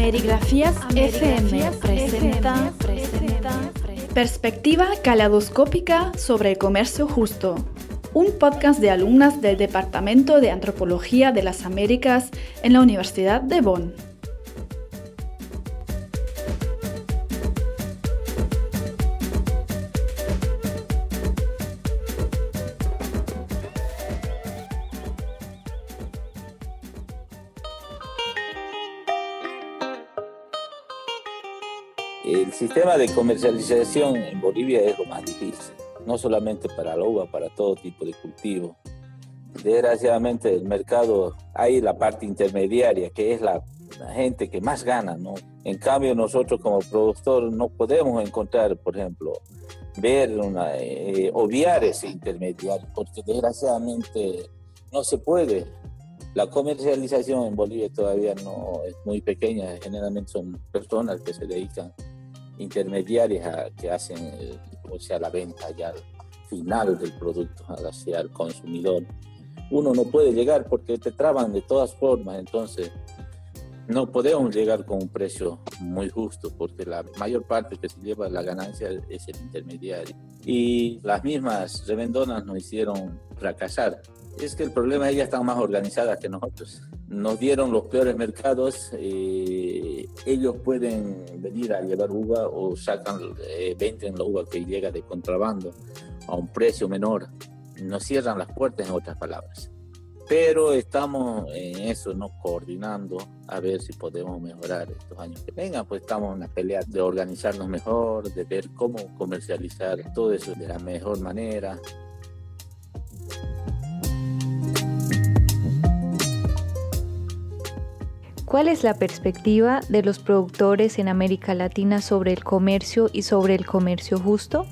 Amerigrafías FM presenta, Perspectiva Caladoscópica sobre el Comercio Justo, un podcast de alumnas del Departamento de Antropología de las Américas en la Universidad de Bonn. Sistema de comercialización en Bolivia es lo más difícil, no solamente para la uva, para todo tipo de cultivo. Desgraciadamente el mercado, hay la parte intermediaria, que es la, gente que más gana, ¿no? En cambio nosotros como productor no podemos encontrar, por ejemplo, ver, una, eh, obviar ese intermediario, porque desgraciadamente no se puede. La comercialización en Bolivia todavía no es muy pequeña, generalmente son personas que se dedican intermediarias que hacen o sea, la venta ya final del producto hacia el consumidor. Uno no puede llegar porque te traban de todas formas, entonces no podemos llegar con un precio muy justo porque la mayor parte que se lleva la ganancia es el intermediario. Y las mismas revendonas nos hicieron fracasar. Es que el problema es que ellas están más organizadas que nosotros. Nos dieron los peores mercados. Eh, ellos pueden venir a llevar uva o sacan, eh, venden la uva que llega de contrabando a un precio menor. Nos cierran las puertas, en otras palabras. Pero estamos en eso, ¿no? Coordinando a ver si podemos mejorar estos años que vengan. Pues estamos en la pelea de organizarnos mejor, de ver cómo comercializar todo eso de la mejor manera. ¿Cuál es la perspectiva de los productores en América Latina sobre el comercio y sobre el comercio justo?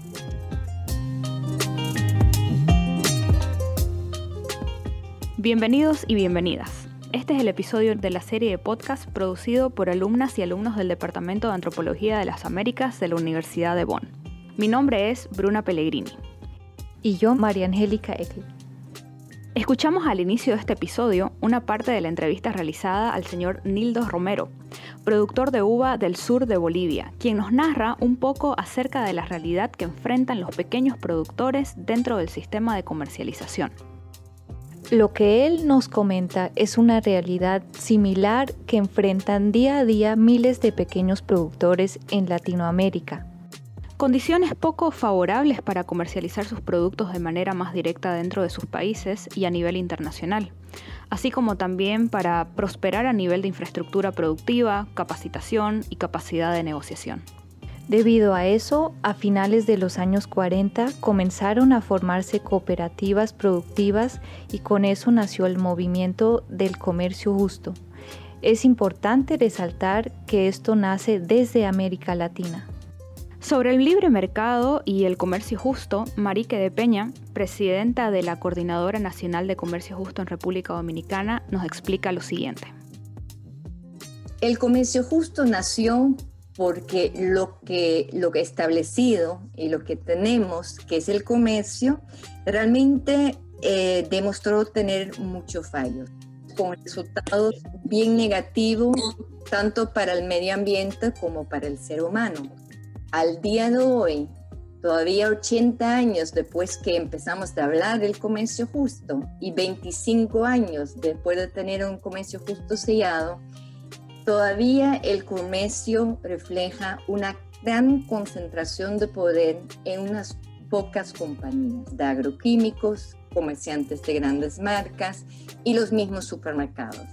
Bienvenidos y bienvenidas. Este es el episodio de la serie de podcast producido por alumnas y alumnos del Departamento de Antropología de las Américas de la Universidad de Bonn. Mi nombre es Bruna Pellegrini. Y yo, María Angélica Eckel. Escuchamos al inicio de este episodio una parte de la entrevista realizada al señor Nildo Romero, productor de uva del sur de Bolivia, quien nos narra un poco acerca de la realidad que enfrentan los pequeños productores dentro del sistema de comercialización. Lo que él nos comenta es una realidad similar que enfrentan día a día miles de pequeños productores en Latinoamérica, condiciones poco favorables para comercializar sus productos de manera más directa dentro de sus países y a nivel internacional, así como también para prosperar a nivel de infraestructura productiva, capacitación y capacidad de negociación. Debido a eso, a finales de los años 40 comenzaron a formarse cooperativas productivas y con eso nació el movimiento del comercio justo. Es importante resaltar que esto nace desde América Latina. Sobre el libre mercado y el comercio justo, Marique de Peña, presidenta de la Coordinadora Nacional de Comercio Justo en República Dominicana, nos explica lo siguiente. El comercio justo nació porque lo que, lo que establecido y lo que tenemos, que es el comercio, realmente eh, demostró tener muchos fallos, con resultados bien negativos tanto para el medio ambiente como para el ser humano al día de hoy, todavía 80 años después que empezamos a hablar del comercio justo y 25 años después de tener un comercio justo sellado, todavía el comercio refleja una gran concentración de poder en unas pocas compañías de agroquímicos, comerciantes de grandes marcas y los mismos supermercados.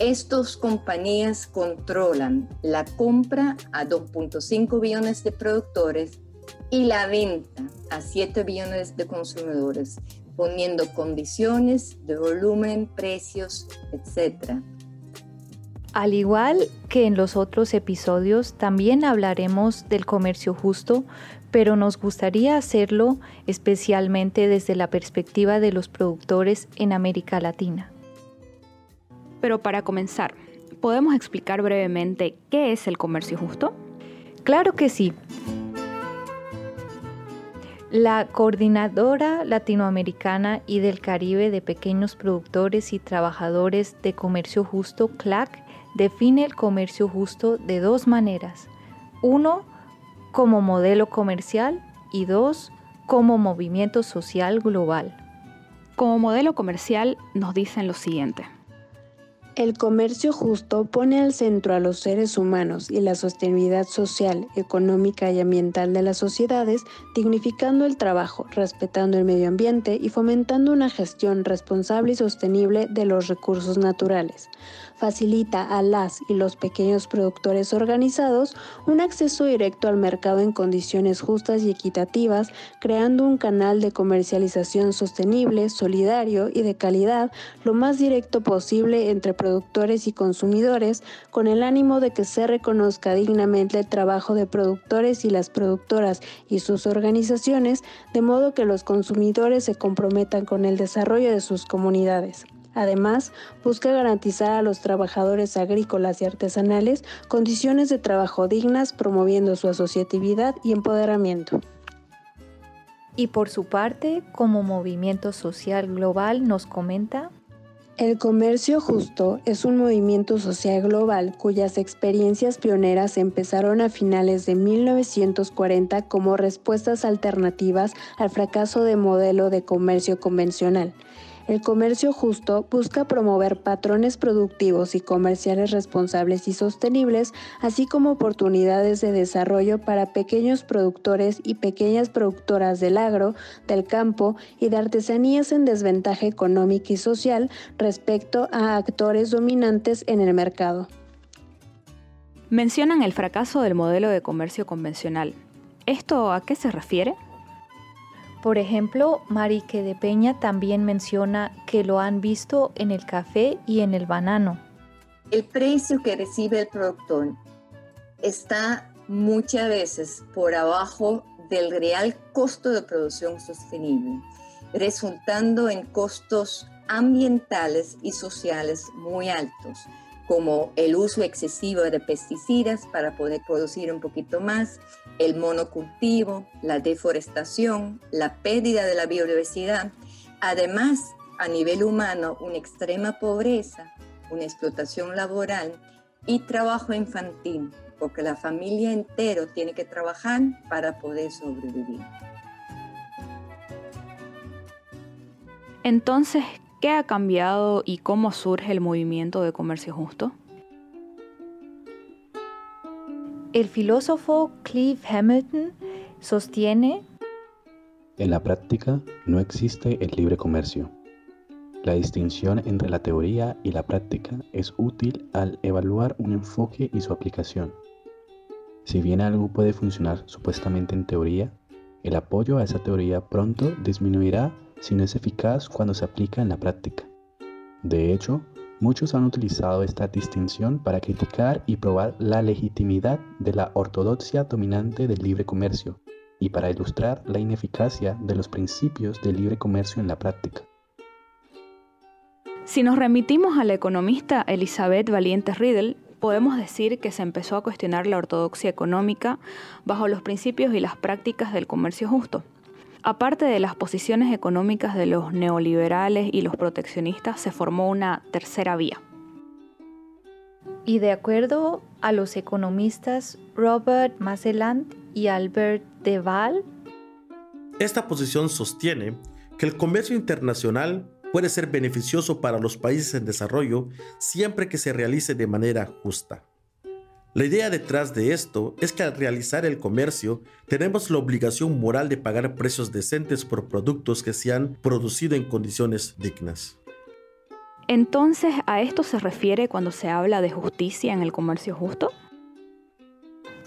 Estas compañías controlan la compra a 2.5 billones de productores y la venta a 7 billones de consumidores, poniendo condiciones de volumen, precios, etc. Al igual que en los otros episodios, también hablaremos del comercio justo, pero nos gustaría hacerlo especialmente desde la perspectiva de los productores en América Latina. Pero para comenzar, ¿podemos explicar brevemente qué es el comercio justo? Claro que sí. La Coordinadora Latinoamericana y del Caribe de Pequeños Productores y Trabajadores de Comercio Justo, CLAC, define el comercio justo de dos maneras. Uno, como modelo comercial y dos, como movimiento social global. Como modelo comercial nos dicen lo siguiente. El comercio justo pone al centro a los seres humanos y la sostenibilidad social, económica y ambiental de las sociedades, dignificando el trabajo, respetando el medio ambiente y fomentando una gestión responsable y sostenible de los recursos naturales. Facilita a las y los pequeños productores organizados un acceso directo al mercado en condiciones justas y equitativas, creando un canal de comercialización sostenible, solidario y de calidad lo más directo posible entre productores y consumidores, con el ánimo de que se reconozca dignamente el trabajo de productores y las productoras y sus organizaciones, de modo que los consumidores se comprometan con el desarrollo de sus comunidades. Además, busca garantizar a los trabajadores agrícolas y artesanales condiciones de trabajo dignas, promoviendo su asociatividad y empoderamiento. Y por su parte, como movimiento social global, nos comenta el comercio justo es un movimiento social global cuyas experiencias pioneras empezaron a finales de 1940 como respuestas alternativas al fracaso de modelo de comercio convencional el comercio justo busca promover patrones productivos y comerciales responsables y sostenibles, así como oportunidades de desarrollo para pequeños productores y pequeñas productoras del agro, del campo y de artesanías en desventaja económica y social respecto a actores dominantes en el mercado. Mencionan el fracaso del modelo de comercio convencional. ¿Esto a qué se refiere? Por ejemplo, Marique de Peña también menciona que lo han visto en el café y en el banano. El precio que recibe el productor está muchas veces por abajo del real costo de producción sostenible, resultando en costos ambientales y sociales muy altos, como el uso excesivo de pesticidas para poder producir un poquito más, el monocultivo, la deforestación, la pérdida de la biodiversidad, además a nivel humano una extrema pobreza, una explotación laboral y trabajo infantil, porque la familia entero tiene que trabajar para poder sobrevivir. Entonces, ¿qué ha cambiado y cómo surge el movimiento de comercio justo? El filósofo Clive Hamilton sostiene En la práctica no existe el libre comercio. La distinción entre la teoría y la práctica es útil al evaluar un enfoque y su aplicación. Si bien algo puede funcionar supuestamente en teoría, el apoyo a esa teoría pronto disminuirá si no es eficaz cuando se aplica en la práctica. De hecho, Muchos han utilizado esta distinción para criticar y probar la legitimidad de la ortodoxia dominante del libre comercio y para ilustrar la ineficacia de los principios del libre comercio en la práctica. Si nos remitimos a la economista Elizabeth Valiente Riddle, podemos decir que se empezó a cuestionar la ortodoxia económica bajo los principios y las prácticas del comercio justo. Aparte de las posiciones económicas de los neoliberales y los proteccionistas, se formó una tercera vía. Y de acuerdo a los economistas Robert Maselland y Albert Deval, esta posición sostiene que el comercio internacional puede ser beneficioso para los países en desarrollo siempre que se realice de manera justa. La idea detrás de esto es que al realizar el comercio tenemos la obligación moral de pagar precios decentes por productos que se han producido en condiciones dignas. Entonces, ¿a esto se refiere cuando se habla de justicia en el comercio justo?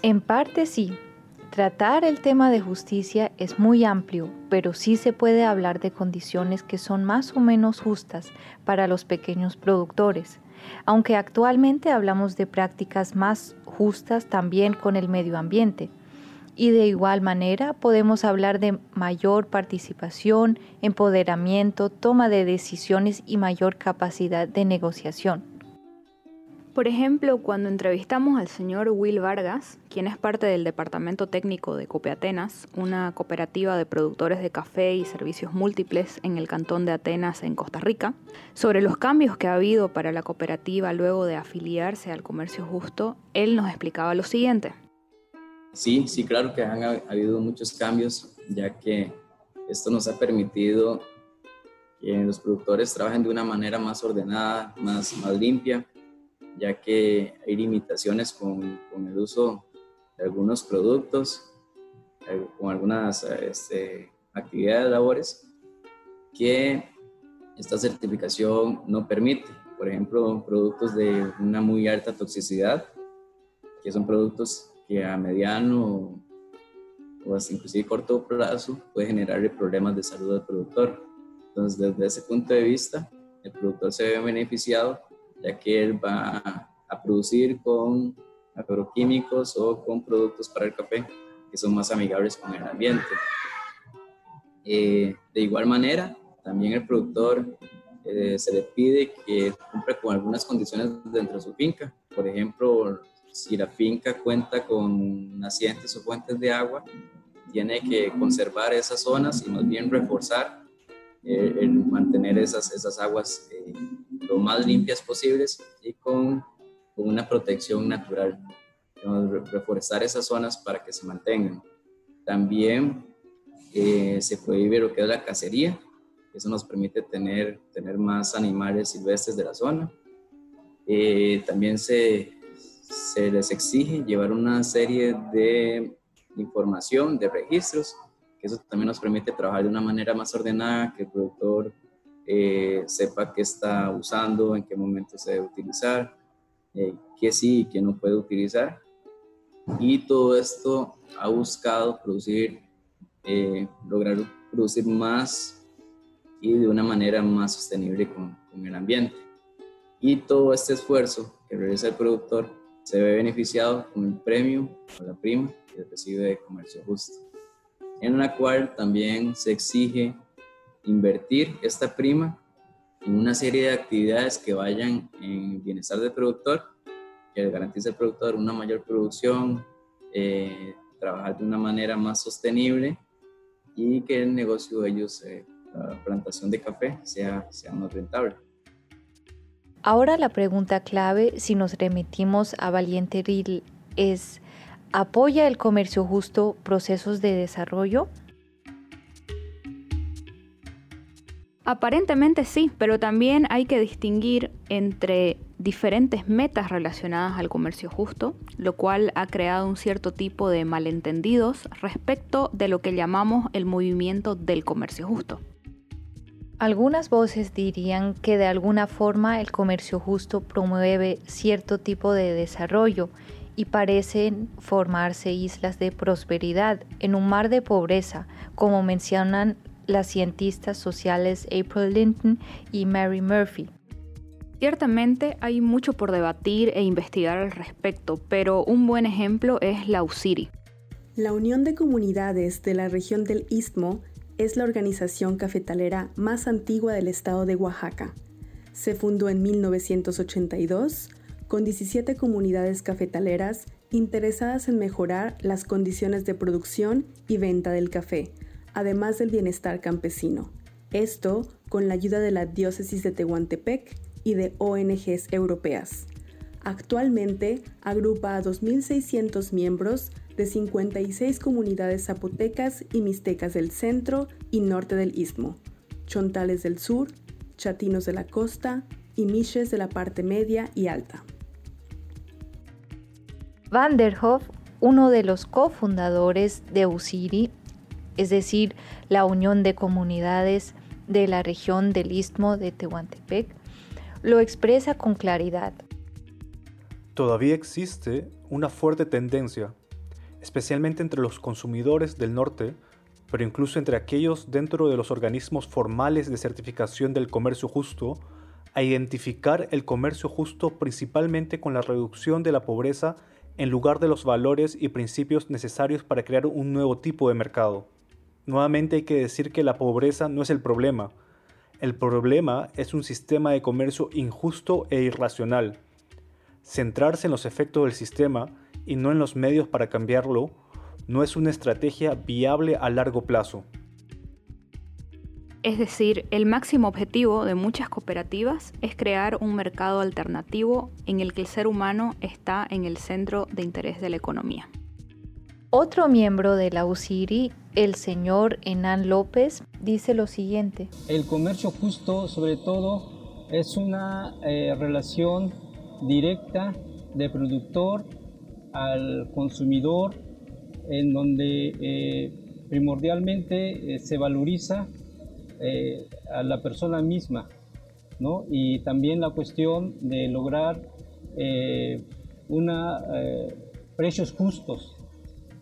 En parte sí. Tratar el tema de justicia es muy amplio, pero sí se puede hablar de condiciones que son más o menos justas para los pequeños productores aunque actualmente hablamos de prácticas más justas también con el medio ambiente. Y de igual manera podemos hablar de mayor participación, empoderamiento, toma de decisiones y mayor capacidad de negociación. Por ejemplo, cuando entrevistamos al señor Will Vargas, quien es parte del Departamento Técnico de Copeatenas, una cooperativa de productores de café y servicios múltiples en el cantón de Atenas, en Costa Rica, sobre los cambios que ha habido para la cooperativa luego de afiliarse al comercio justo, él nos explicaba lo siguiente. Sí, sí, claro que han habido muchos cambios, ya que esto nos ha permitido que los productores trabajen de una manera más ordenada, más limpia ya que hay limitaciones con, con el uso de algunos productos, eh, con algunas este, actividades, labores, que esta certificación no permite. Por ejemplo, productos de una muy alta toxicidad, que son productos que a mediano o hasta inclusive corto plazo puede generarle problemas de salud al productor. Entonces, desde ese punto de vista, el productor se ve beneficiado ya que él va a producir con agroquímicos o con productos para el café que son más amigables con el ambiente. Eh, de igual manera, también el productor eh, se le pide que cumpla con algunas condiciones dentro de su finca. Por ejemplo, si la finca cuenta con nacientes o fuentes de agua, tiene que conservar esas zonas y más bien reforzar eh, el mantener esas, esas aguas lo más limpias posibles y con, con una protección natural. Reforestar esas zonas para que se mantengan. También eh, se prohíbe lo que es la cacería. Eso nos permite tener, tener más animales silvestres de la zona. Eh, también se, se les exige llevar una serie de información, de registros, que eso también nos permite trabajar de una manera más ordenada, que el productor eh, sepa qué está usando, en qué momento se debe utilizar, eh, qué sí y qué no puede utilizar. Y todo esto ha buscado producir, eh, lograr producir más y de una manera más sostenible con, con el ambiente. Y todo este esfuerzo que realiza el productor se ve beneficiado con el premio o la prima que recibe de comercio justo, en la cual también se exige invertir esta prima en una serie de actividades que vayan en bienestar del productor, que garantice al productor una mayor producción, eh, trabajar de una manera más sostenible y que el negocio de ellos, eh, la plantación de café, sea, sea más rentable. Ahora la pregunta clave, si nos remitimos a Valiente Ril, es, ¿apoya el comercio justo procesos de desarrollo? Aparentemente sí, pero también hay que distinguir entre diferentes metas relacionadas al comercio justo, lo cual ha creado un cierto tipo de malentendidos respecto de lo que llamamos el movimiento del comercio justo. Algunas voces dirían que de alguna forma el comercio justo promueve cierto tipo de desarrollo y parecen formarse islas de prosperidad en un mar de pobreza, como mencionan las cientistas sociales April Linton y Mary Murphy. Ciertamente hay mucho por debatir e investigar al respecto, pero un buen ejemplo es la UCIRI. La Unión de Comunidades de la región del Istmo es la organización cafetalera más antigua del estado de Oaxaca. Se fundó en 1982 con 17 comunidades cafetaleras interesadas en mejorar las condiciones de producción y venta del café, además del bienestar campesino. Esto con la ayuda de la diócesis de Tehuantepec y de ONGs europeas. Actualmente agrupa a 2.600 miembros de 56 comunidades zapotecas y mixtecas del centro y norte del istmo, chontales del sur, chatinos de la costa y miches de la parte media y alta. Van der Hoff, uno de los cofundadores de USIRI, es decir, la Unión de Comunidades de la región del Istmo de Tehuantepec, lo expresa con claridad. Todavía existe una fuerte tendencia, especialmente entre los consumidores del norte, pero incluso entre aquellos dentro de los organismos formales de certificación del comercio justo, a identificar el comercio justo principalmente con la reducción de la pobreza en lugar de los valores y principios necesarios para crear un nuevo tipo de mercado. Nuevamente hay que decir que la pobreza no es el problema. El problema es un sistema de comercio injusto e irracional. Centrarse en los efectos del sistema y no en los medios para cambiarlo no es una estrategia viable a largo plazo. Es decir, el máximo objetivo de muchas cooperativas es crear un mercado alternativo en el que el ser humano está en el centro de interés de la economía. Otro miembro de la UCIRI, el señor Enan López, dice lo siguiente. El comercio justo, sobre todo, es una eh, relación directa de productor al consumidor, en donde eh, primordialmente eh, se valoriza a la persona misma, ¿no? Y también la cuestión de lograr una, precios justos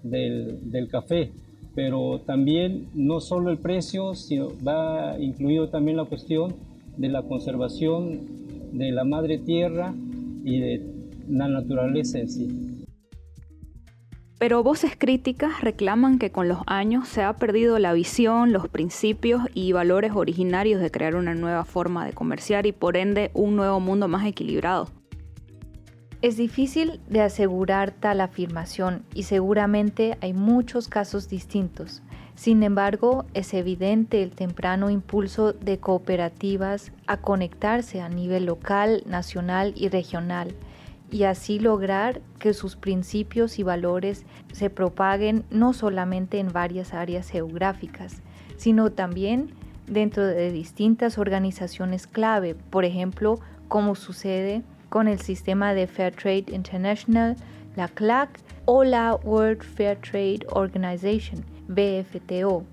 del, café, pero también no solo el precio, sino va incluido también la cuestión de la conservación de la madre tierra y de la naturaleza en sí. Pero voces críticas reclaman que con los años se ha perdido la visión, los principios y valores originarios de crear una nueva forma de comerciar y por ende un nuevo mundo más equilibrado. Es difícil de asegurar tal afirmación y seguramente hay muchos casos distintos. Sin embargo, es evidente el temprano impulso de cooperativas a conectarse a nivel local, nacional y regional y así lograr que sus principios y valores se propaguen no solamente en varias áreas geográficas, sino también dentro de distintas organizaciones clave, por ejemplo, como sucede con el sistema de Fair Trade International, la CLAC o la World Fair Trade Organization, BFTO.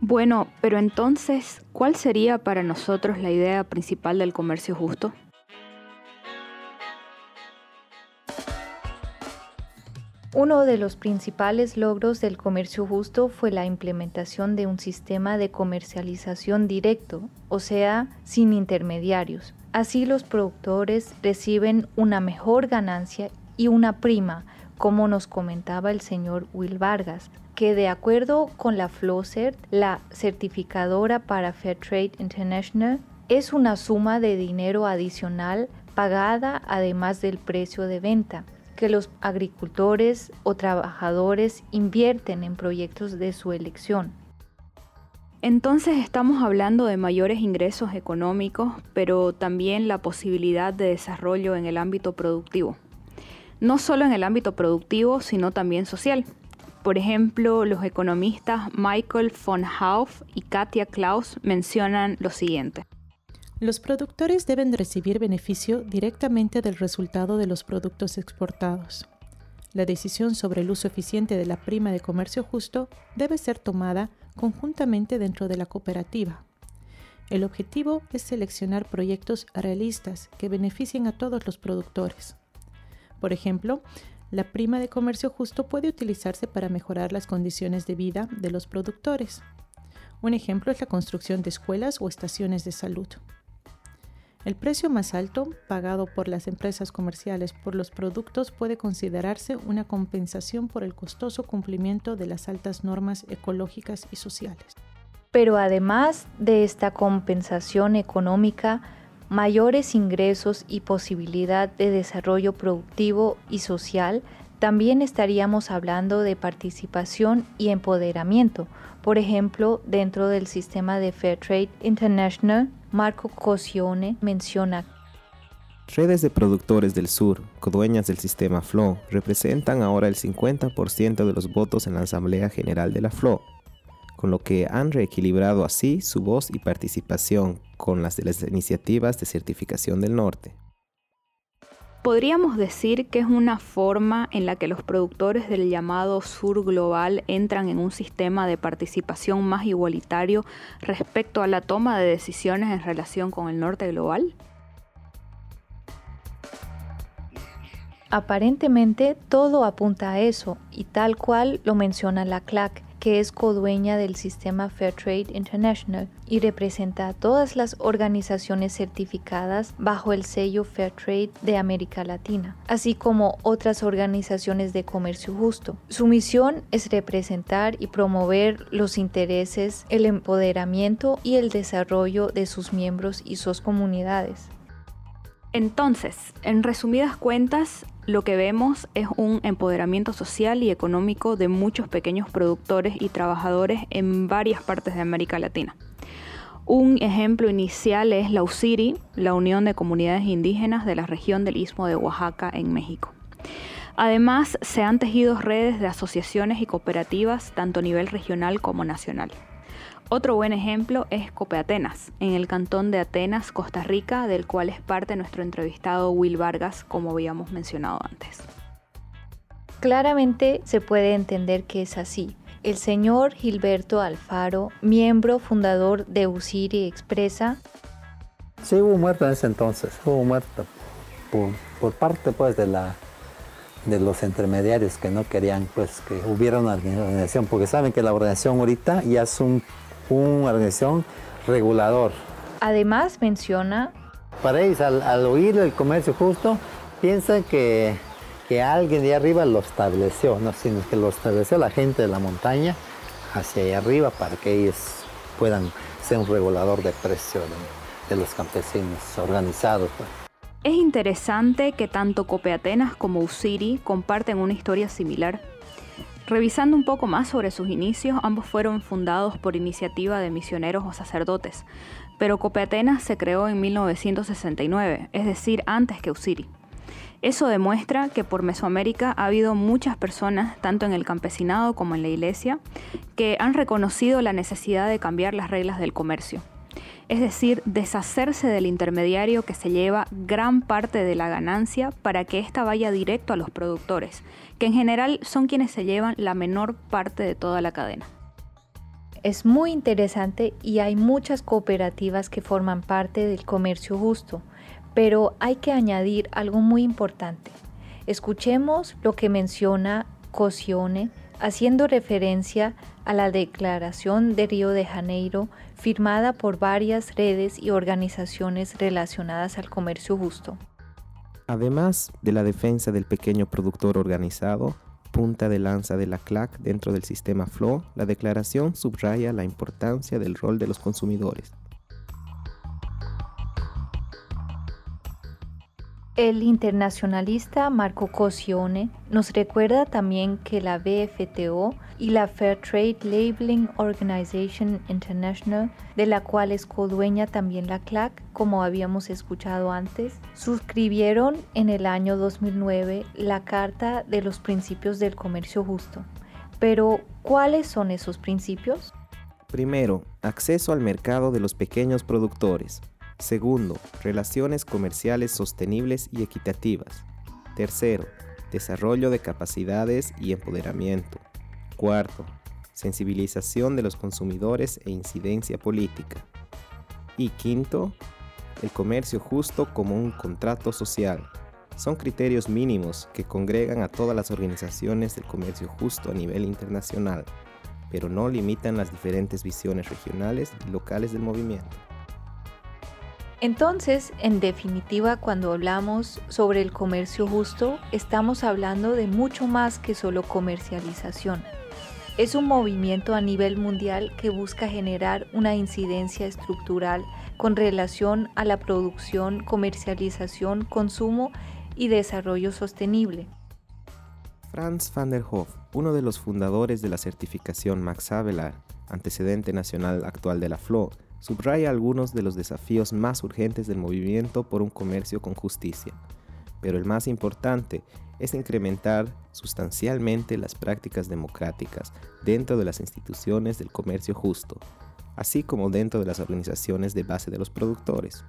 Bueno, pero entonces, ¿cuál sería para nosotros la idea principal del comercio justo? Uno de los principales logros del comercio justo fue la implementación de un sistema de comercialización directo, o sea, sin intermediarios. Así los productores reciben una mejor ganancia y una prima, como nos comentaba el señor Will Vargas, que de acuerdo con la FLOCERT, la certificadora para Fair Trade International, es una suma de dinero adicional pagada además del precio de venta que los agricultores o trabajadores invierten en proyectos de su elección. Entonces estamos hablando de mayores ingresos económicos, pero también la posibilidad de desarrollo en el ámbito productivo. No solo en el ámbito productivo, sino también social. Por ejemplo, los economistas Michael von Hauff y Katia Klaus mencionan lo siguiente. Los productores deben recibir beneficio directamente del resultado de los productos exportados. La decisión sobre el uso eficiente de la prima de comercio justo debe ser tomada conjuntamente dentro de la cooperativa. El objetivo es seleccionar proyectos realistas que beneficien a todos los productores. Por ejemplo, la prima de comercio justo puede utilizarse para mejorar las condiciones de vida de los productores. Un ejemplo es la construcción de escuelas o estaciones de salud. El precio más alto pagado por las empresas comerciales por los productos puede considerarse una compensación por el costoso cumplimiento de las altas normas ecológicas y sociales. Pero además de esta compensación económica, mayores ingresos y posibilidad de desarrollo productivo y social, también estaríamos hablando de participación y empoderamiento, por ejemplo, dentro del sistema de Fair Trade International Marco Cosione menciona Redes de productores del sur, codueñas del sistema FLO, representan ahora el 50% de los votos en la Asamblea General de la FLO, con lo que han reequilibrado así su voz y participación con las de las iniciativas de certificación del norte. Podríamos decir que es una forma en la que los productores del llamado sur global entran en un sistema de participación más igualitario respecto a la toma de decisiones en relación con el norte global. Aparentemente todo apunta a eso y tal cual lo menciona la CLAC que es codueña del sistema Fair Trade International y representa a todas las organizaciones certificadas bajo el sello Fair Trade de América Latina, así como otras organizaciones de comercio justo. Su misión es representar y promover los intereses, el empoderamiento y el desarrollo de sus miembros y sus comunidades. Entonces, en resumidas cuentas, lo que vemos es un empoderamiento social y económico de muchos pequeños productores y trabajadores en varias partes de América Latina. Un ejemplo inicial es la UCIRI, la Unión de Comunidades Indígenas de la región del Istmo de Oaxaca en México. Además, se han tejido redes de asociaciones y cooperativas tanto a nivel regional como nacional. Otro buen ejemplo es Cope Atenas, en el cantón de Atenas, Costa Rica, del cual es parte nuestro entrevistado Will Vargas, como habíamos mencionado antes. Claramente se puede entender que es así. El señor Gilberto Alfaro, miembro fundador de Usiri Expresa. Sí, hubo muerto en ese entonces, hubo muerto por, por parte pues de la de los intermediarios que no querían pues que hubiera una organización, porque saben que la organización ahorita ya es un una organización regulador. Además menciona... Para ellos, al, oír el comercio justo, piensan que, que, alguien de arriba lo estableció, no, sino que lo estableció la gente de la montaña hacia allá arriba para que ellos puedan ser un regulador de precio de, los campesinos organizados. Pues. Es interesante que tanto Copeatenas como Usiri comparten una historia similar Revisando un poco más sobre sus inicios, ambos fueron fundados por iniciativa de misioneros o sacerdotes, pero Copeatenas se creó en 1969, es decir, antes que Usiri. Eso demuestra que por Mesoamérica ha habido muchas personas, tanto en el campesinado como en la iglesia, que han reconocido la necesidad de cambiar las reglas del comercio es decir, deshacerse del intermediario que se lleva gran parte de la ganancia para que ésta vaya directo a los productores, que en general son quienes se llevan la menor parte de toda la cadena. Es muy interesante y hay muchas cooperativas que forman parte del comercio justo, pero hay que añadir algo muy importante. Escuchemos lo que menciona Cosione haciendo referencia a la Declaración de Río de Janeiro firmada por varias redes y organizaciones relacionadas al comercio justo. Además de la defensa del pequeño productor organizado, punta de lanza de la CLAC dentro del sistema FLO, la declaración subraya la importancia del rol de los consumidores El internacionalista Marco Cosione nos recuerda también que la BFTO y la Fair Trade Labeling Organization International, de la cual es codueña también la CLAC, como habíamos escuchado antes, suscribieron en el año 2009 la Carta de los Principios del Comercio Justo. Pero, ¿cuáles son esos principios? Primero, acceso al mercado de los pequeños productores. Segundo, relaciones comerciales sostenibles y equitativas. Tercero, desarrollo de capacidades y empoderamiento. Cuarto, sensibilización de los consumidores e incidencia política. Y quinto, el comercio justo como un contrato social. Son criterios mínimos que congregan a todas las organizaciones del comercio justo a nivel internacional, pero no limitan las diferentes visiones regionales y locales del movimiento. Entonces, en definitiva, cuando hablamos sobre el comercio justo, estamos hablando de mucho más que solo comercialización. Es un movimiento a nivel mundial que busca generar una incidencia estructural con relación a la producción, comercialización, consumo y desarrollo sostenible. Franz van der Hof, uno de los fundadores de la certificación Max Havelaar, antecedente nacional actual de la FLO, subraya algunos de los desafíos más urgentes del movimiento por un comercio con justicia, pero el más importante es incrementar sustancialmente las prácticas democráticas dentro de las instituciones del comercio justo, así como dentro de las organizaciones de base de los productores.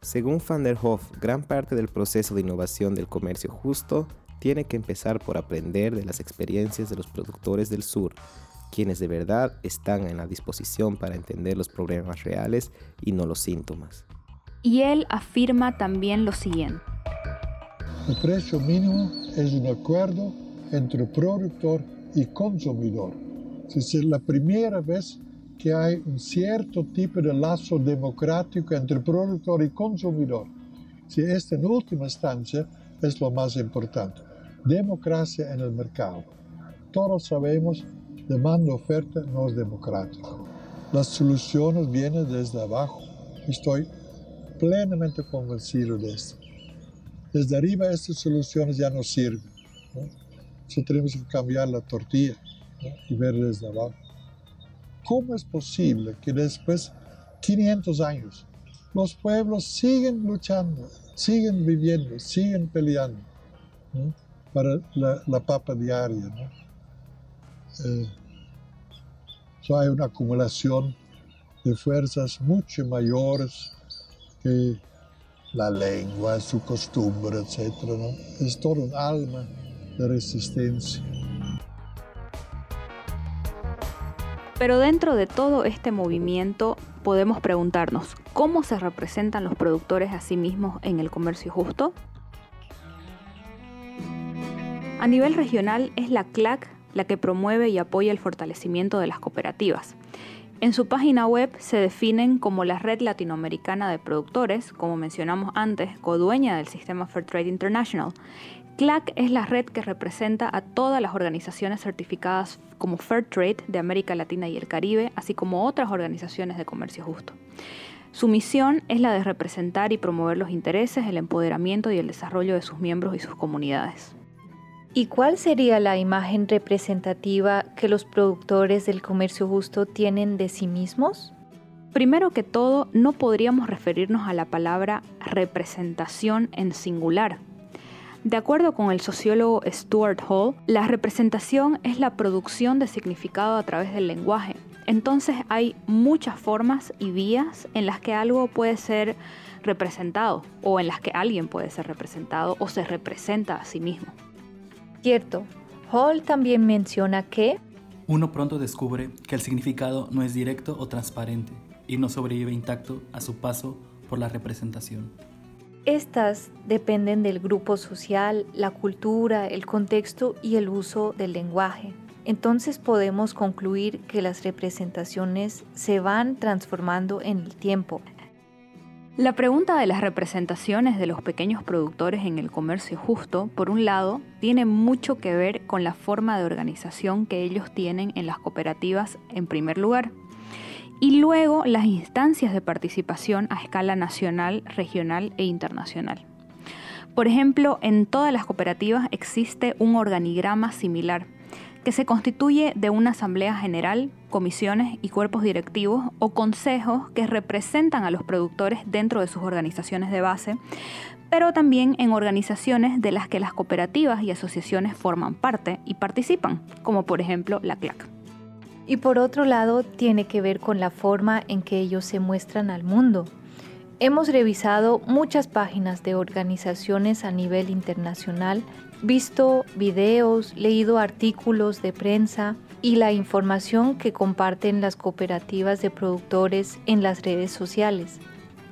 Según Van der Hof, gran parte del proceso de innovación del comercio justo tiene que empezar por aprender de las experiencias de los productores del sur quienes de verdad están en la disposición para entender los problemas reales y no los síntomas. Y él afirma también lo siguiente. El precio mínimo es un acuerdo entre productor y consumidor. Es la primera vez que hay un cierto tipo de lazo democrático entre productor y consumidor. Si esta en última instancia es lo más importante. Democracia en el mercado. Todos sabemos demanda oferta no es democrático. Las soluciones vienen desde abajo. Estoy plenamente convencido de esto. Desde arriba estas soluciones ya no sirven. ¿no? tenemos que cambiar la tortilla y ver desde abajo. ¿Cómo es posible que después 500 años los pueblos siguen luchando, siguen viviendo, siguen peleando para la, papa diaria? Eh, hay una acumulación de fuerzas mucho mayores que la lengua, su costumbre, etc. Es todo un alma de resistencia. Pero dentro de todo este movimiento podemos preguntarnos, ¿cómo se representan los productores a sí mismos en el comercio justo? A nivel regional es la CLAC la que promueve y apoya el fortalecimiento de las cooperativas. En su página web se definen como la Red Latinoamericana de Productores, como mencionamos antes, codueña del sistema Fair Trade International. CLAC es la red que representa a todas las organizaciones certificadas como Fair Trade de América Latina y el Caribe, así como otras organizaciones de comercio justo. Su misión es la de representar y promover los intereses, el empoderamiento y el desarrollo de sus miembros y sus comunidades. ¿Y cuál sería la imagen representativa que los productores del comercio justo tienen de sí mismos? Primero que todo, no podríamos referirnos a la palabra representación en singular. De acuerdo con el sociólogo Stuart Hall, la representación es la producción de significado a través del lenguaje. Entonces hay muchas formas y vías en las que algo puede ser representado o en las que alguien puede ser representado o se representa a sí mismo. Cierto, Hall también menciona que uno pronto descubre que el significado no es directo o transparente y no sobrevive intacto a su paso por la representación. Estas dependen del grupo social, la cultura, el contexto y el uso del lenguaje. Entonces podemos concluir que las representaciones se van transformando en el tiempo, la pregunta de las representaciones de los pequeños productores en el comercio justo, por un lado, tiene mucho que ver con la forma de organización que ellos tienen en las cooperativas en primer lugar, y luego las instancias de participación a escala nacional, regional e internacional. Por ejemplo, en todas las cooperativas existe un organigrama similar que se constituye de una asamblea general, comisiones y cuerpos directivos o consejos que representan a los productores dentro de sus organizaciones de base, pero también en organizaciones de las que las cooperativas y asociaciones forman parte y participan, como por ejemplo la CLAC. Y por otro lado, tiene que ver con la forma en que ellos se muestran al mundo. Hemos revisado muchas páginas de organizaciones a nivel internacional visto videos, leído artículos de prensa y la información que comparten las cooperativas de productores en las redes sociales.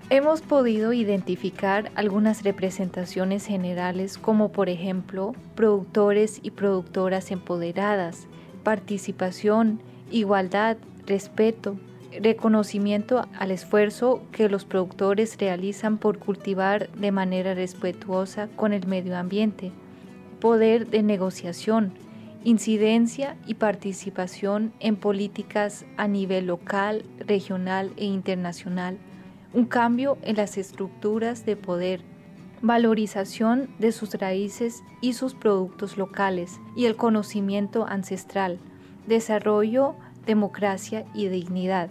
Hemos podido identificar algunas representaciones generales como por ejemplo productores y productoras empoderadas, participación, igualdad, respeto, reconocimiento al esfuerzo que los productores realizan por cultivar de manera respetuosa con el medio ambiente, poder de negociación, incidencia y participación en políticas a nivel local, regional e internacional, un cambio en las estructuras de poder, valorización de sus raíces y sus productos locales y el conocimiento ancestral, desarrollo, democracia y dignidad.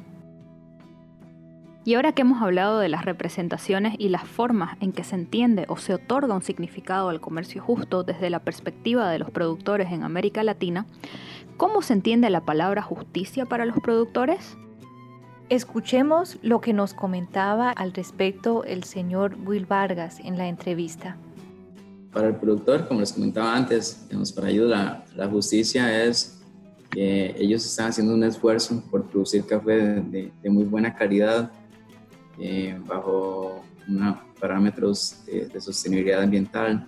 Y ahora que hemos hablado de las representaciones y las formas en que se entiende o se otorga un significado al comercio justo desde la perspectiva de los productores en América Latina, ¿cómo se entiende la palabra justicia para los productores? Escuchemos lo que nos comentaba al respecto el señor Will Vargas en la entrevista. Para el productor, como les comentaba antes, para ellos la, justicia es que ellos están haciendo un esfuerzo por producir café de muy buena calidad, eh, bajo unos parámetros de, sostenibilidad ambiental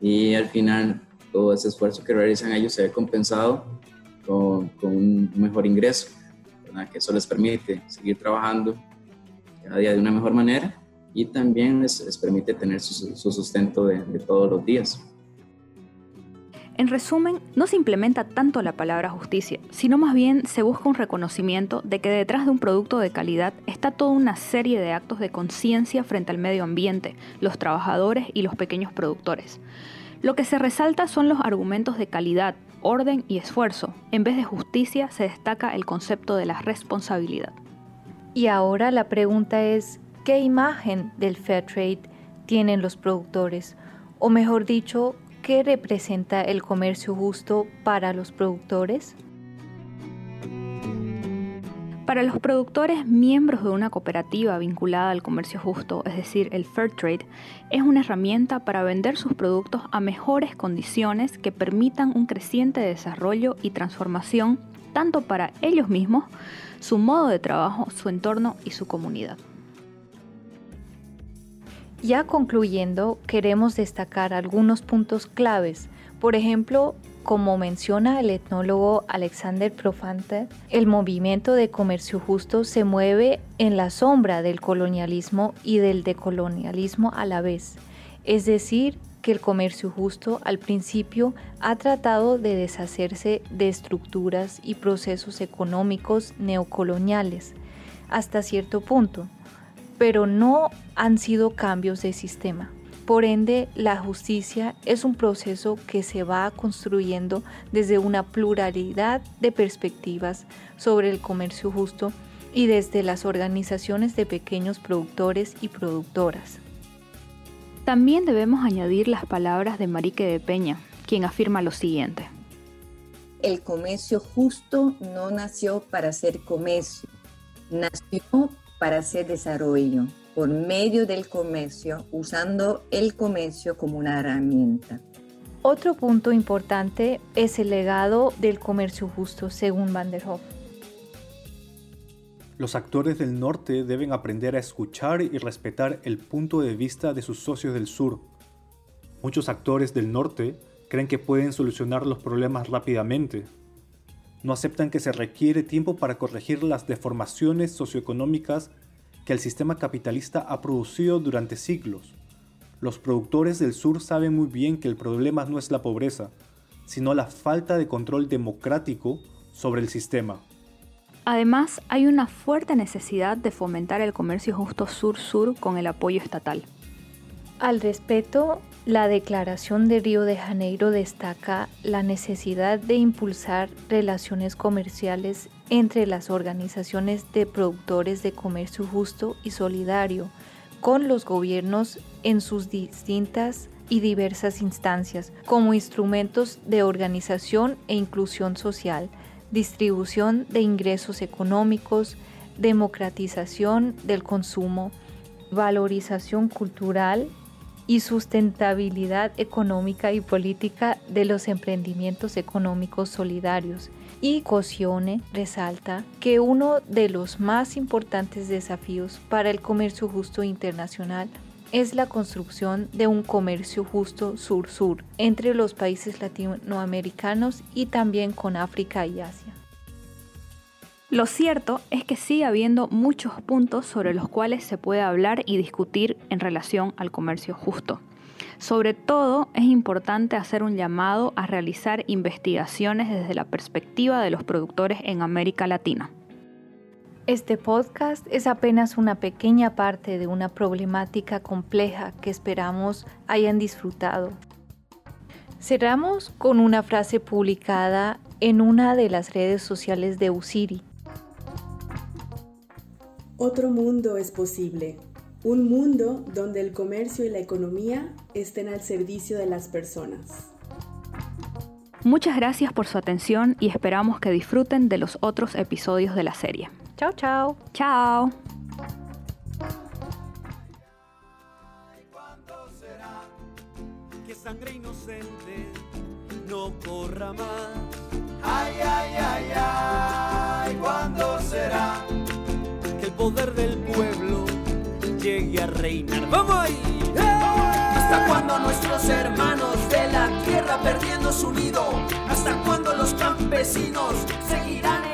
y al final todo ese esfuerzo que realizan ellos se ve compensado con, un mejor ingreso, que eso les permite seguir trabajando cada día de una mejor manera y también les, permite tener su, sustento de, de todos los días. En resumen, no se implementa tanto la palabra justicia, sino más bien se busca un reconocimiento de que detrás de un producto de calidad está toda una serie de actos de conciencia frente al medio ambiente, los trabajadores y los pequeños productores. Lo que se resalta son los argumentos de calidad, orden y esfuerzo. En vez de justicia se destaca el concepto de la responsabilidad. Y ahora la pregunta es, ¿qué imagen del fair trade tienen los productores? O mejor dicho, ¿qué representa el comercio justo para los productores? Para los productores miembros de una cooperativa vinculada al comercio justo, es decir, el Fair Trade, es una herramienta para vender sus productos a mejores condiciones que permitan un creciente desarrollo y transformación tanto para ellos mismos, su modo de trabajo, su entorno y su comunidad. Ya concluyendo, queremos destacar algunos puntos claves. Por ejemplo, como menciona el etnólogo Alexander Profante, el movimiento de comercio justo se mueve en la sombra del colonialismo y del decolonialismo a la vez. Es decir, que el comercio justo al principio ha tratado de deshacerse de estructuras y procesos económicos neocoloniales hasta cierto punto pero no han sido cambios de sistema. Por ende, la justicia es un proceso que se va construyendo desde una pluralidad de perspectivas sobre el comercio justo y desde las organizaciones de pequeños productores y productoras. También debemos añadir las palabras de Marique de Peña, quien afirma lo siguiente. El comercio justo no nació para ser comercio, nació para hacer desarrollo por medio del comercio, usando el comercio como una herramienta. Otro punto importante es el legado del comercio justo, según Van der Hoff. Los actores del norte deben aprender a escuchar y respetar el punto de vista de sus socios del sur. Muchos actores del norte creen que pueden solucionar los problemas rápidamente, no aceptan que se requiere tiempo para corregir las deformaciones socioeconómicas que el sistema capitalista ha producido durante siglos. Los productores del sur saben muy bien que el problema no es la pobreza, sino la falta de control democrático sobre el sistema. Además, hay una fuerte necesidad de fomentar el comercio justo sur-sur con el apoyo estatal. Al respecto, la Declaración de Río de Janeiro destaca la necesidad de impulsar relaciones comerciales entre las organizaciones de productores de comercio justo y solidario con los gobiernos en sus distintas y diversas instancias como instrumentos de organización e inclusión social, distribución de ingresos económicos, democratización del consumo, valorización cultural y sustentabilidad económica y política de los emprendimientos económicos solidarios. Y Cosione resalta que uno de los más importantes desafíos para el comercio justo internacional es la construcción de un comercio justo sur-sur entre los países latinoamericanos y también con África y Asia. Lo cierto es que sigue habiendo muchos puntos sobre los cuales se puede hablar y discutir en relación al comercio justo. Sobre todo es importante hacer un llamado a realizar investigaciones desde la perspectiva de los productores en América Latina. Este podcast es apenas una pequeña parte de una problemática compleja que esperamos hayan disfrutado. Cerramos con una frase publicada en una de las redes sociales de Usiri, otro mundo es posible, un mundo donde el comercio y la economía estén al servicio de las personas. Muchas gracias por su atención y esperamos que disfruten de los otros episodios de la serie. Chao, chao. Chao. Que sangre inocente no corra más. Ay, ay, ay, ay, ¿cuándo será? Poder del pueblo llegue a reinar. ¡Vamos ahí! ¿Hasta cuando nuestros hermanos de la tierra perdiendo su nido? ¿Hasta cuando los campesinos seguirán en